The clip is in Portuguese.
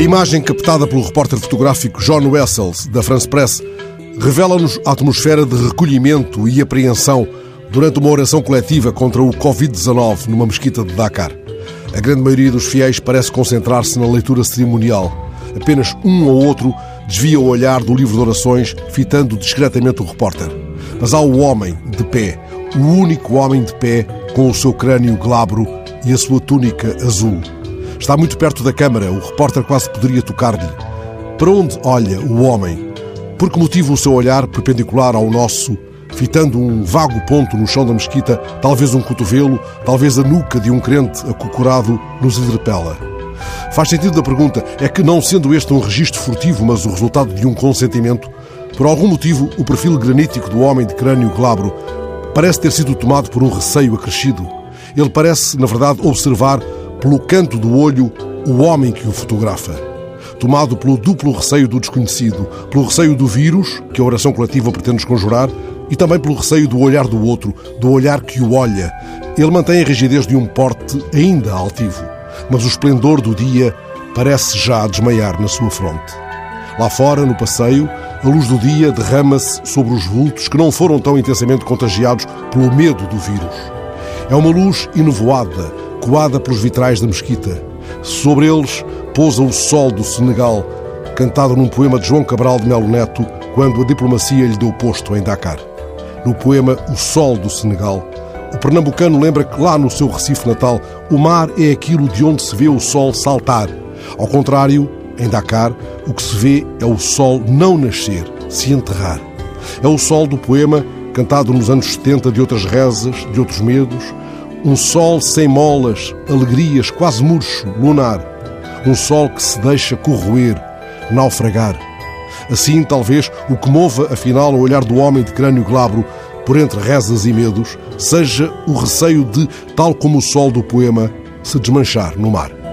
imagem captada pelo repórter fotográfico John Wessels, da France Press, revela-nos a atmosfera de recolhimento e apreensão durante uma oração coletiva contra o Covid-19 numa mesquita de Dakar. A grande maioria dos fiéis parece concentrar-se na leitura cerimonial. Apenas um ou outro desvia o olhar do livro de orações, fitando discretamente o repórter. Mas há o homem de pé, o único homem de pé com o seu crânio glabro e a sua túnica azul. Está muito perto da câmara, o repórter quase poderia tocar-lhe. Para onde olha o homem? Por que motivo o seu olhar perpendicular ao nosso, fitando um vago ponto no chão da mesquita, talvez um cotovelo, talvez a nuca de um crente acocorado, nos interpela? Faz sentido a pergunta é que, não sendo este um registro furtivo, mas o resultado de um consentimento, por algum motivo, o perfil granítico do homem de crânio glabro parece ter sido tomado por um receio acrescido. Ele parece, na verdade, observar pelo canto do olho o homem que o fotografa. Tomado pelo duplo receio do desconhecido, pelo receio do vírus, que a oração coletiva pretende conjurar, e também pelo receio do olhar do outro, do olhar que o olha. Ele mantém a rigidez de um porte ainda altivo, mas o esplendor do dia parece já desmaiar na sua fronte. Lá fora, no passeio, a luz do dia derrama-se sobre os vultos que não foram tão intensamente contagiados pelo medo do vírus. É uma luz enovoada, coada pelos vitrais da mesquita. Sobre eles pousa o sol do Senegal, cantado num poema de João Cabral de Melo Neto, quando a diplomacia lhe deu posto em Dakar. No poema O Sol do Senegal, o pernambucano lembra que lá no seu Recife natal, o mar é aquilo de onde se vê o sol saltar. Ao contrário, em Dakar, o que se vê é o sol não nascer, se enterrar. É o sol do poema, cantado nos anos 70 de outras rezas, de outros medos. Um sol sem molas, alegrias, quase murcho, lunar. Um sol que se deixa corroer, naufragar. Assim, talvez, o que mova, afinal, o olhar do homem de crânio glabro por entre rezas e medos, seja o receio de, tal como o sol do poema, se desmanchar no mar.